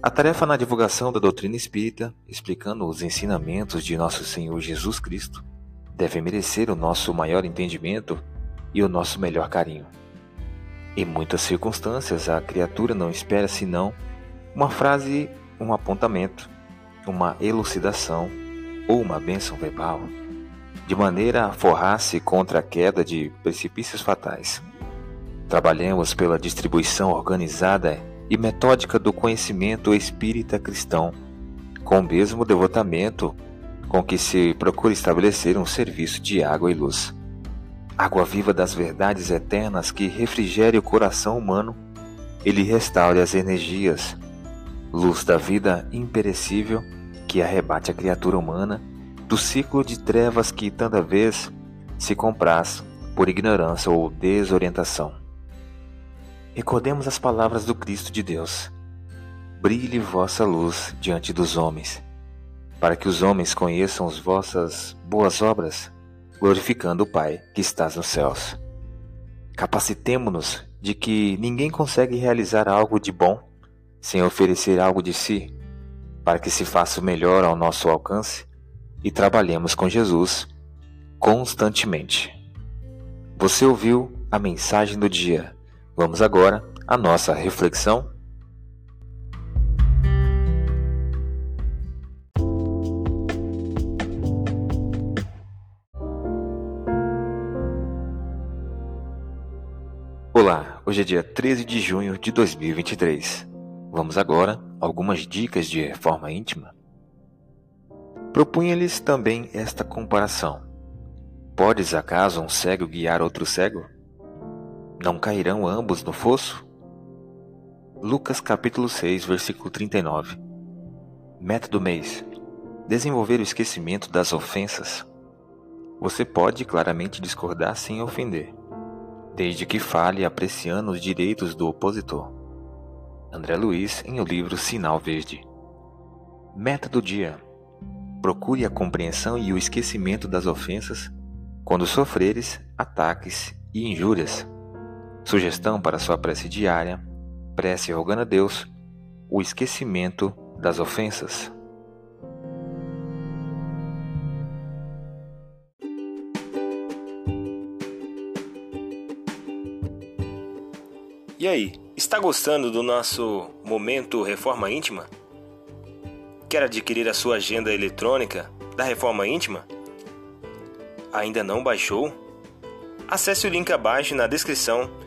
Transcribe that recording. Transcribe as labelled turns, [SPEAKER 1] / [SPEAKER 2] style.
[SPEAKER 1] A tarefa na divulgação da doutrina espírita, explicando os ensinamentos de nosso Senhor Jesus Cristo, deve merecer o nosso maior entendimento e o nosso melhor carinho. Em muitas circunstâncias, a criatura não espera senão uma frase, um apontamento, uma elucidação ou uma bênção verbal, de maneira a forrar-se contra a queda de precipícios fatais. Trabalhemos pela distribuição organizada e metódica do conhecimento espírita cristão, com o mesmo devotamento com que se procura estabelecer um serviço de água e luz. Água viva das verdades eternas que refrigere o coração humano e lhe restaure as energias. Luz da vida imperecível que arrebate a criatura humana do ciclo de trevas que tanta vez se compraz por ignorância ou desorientação. Recordemos as palavras do Cristo de Deus. Brilhe vossa luz diante dos homens, para que os homens conheçam as vossas boas obras, glorificando o Pai que estás nos céus. Capacitemo-nos de que ninguém consegue realizar algo de bom sem oferecer algo de si, para que se faça o melhor ao nosso alcance e trabalhemos com Jesus constantemente. Você ouviu a mensagem do dia Vamos agora à nossa reflexão. Olá, hoje é dia 13 de junho de 2023. Vamos agora a algumas dicas de reforma íntima. Propunha-lhes também esta comparação: Podes acaso um cego guiar outro cego? Não cairão ambos no fosso? Lucas capítulo 6, versículo 39. Método mês: desenvolver o esquecimento das ofensas. Você pode claramente discordar sem ofender, desde que fale apreciando os direitos do opositor. André Luiz em o livro Sinal Verde. Meta do dia: procure a compreensão e o esquecimento das ofensas quando sofreres ataques e injúrias. Sugestão para sua prece diária: prece rogando a Deus o esquecimento das ofensas.
[SPEAKER 2] E aí, está gostando do nosso momento Reforma Íntima? Quer adquirir a sua agenda eletrônica da Reforma Íntima? Ainda não baixou? Acesse o link abaixo na descrição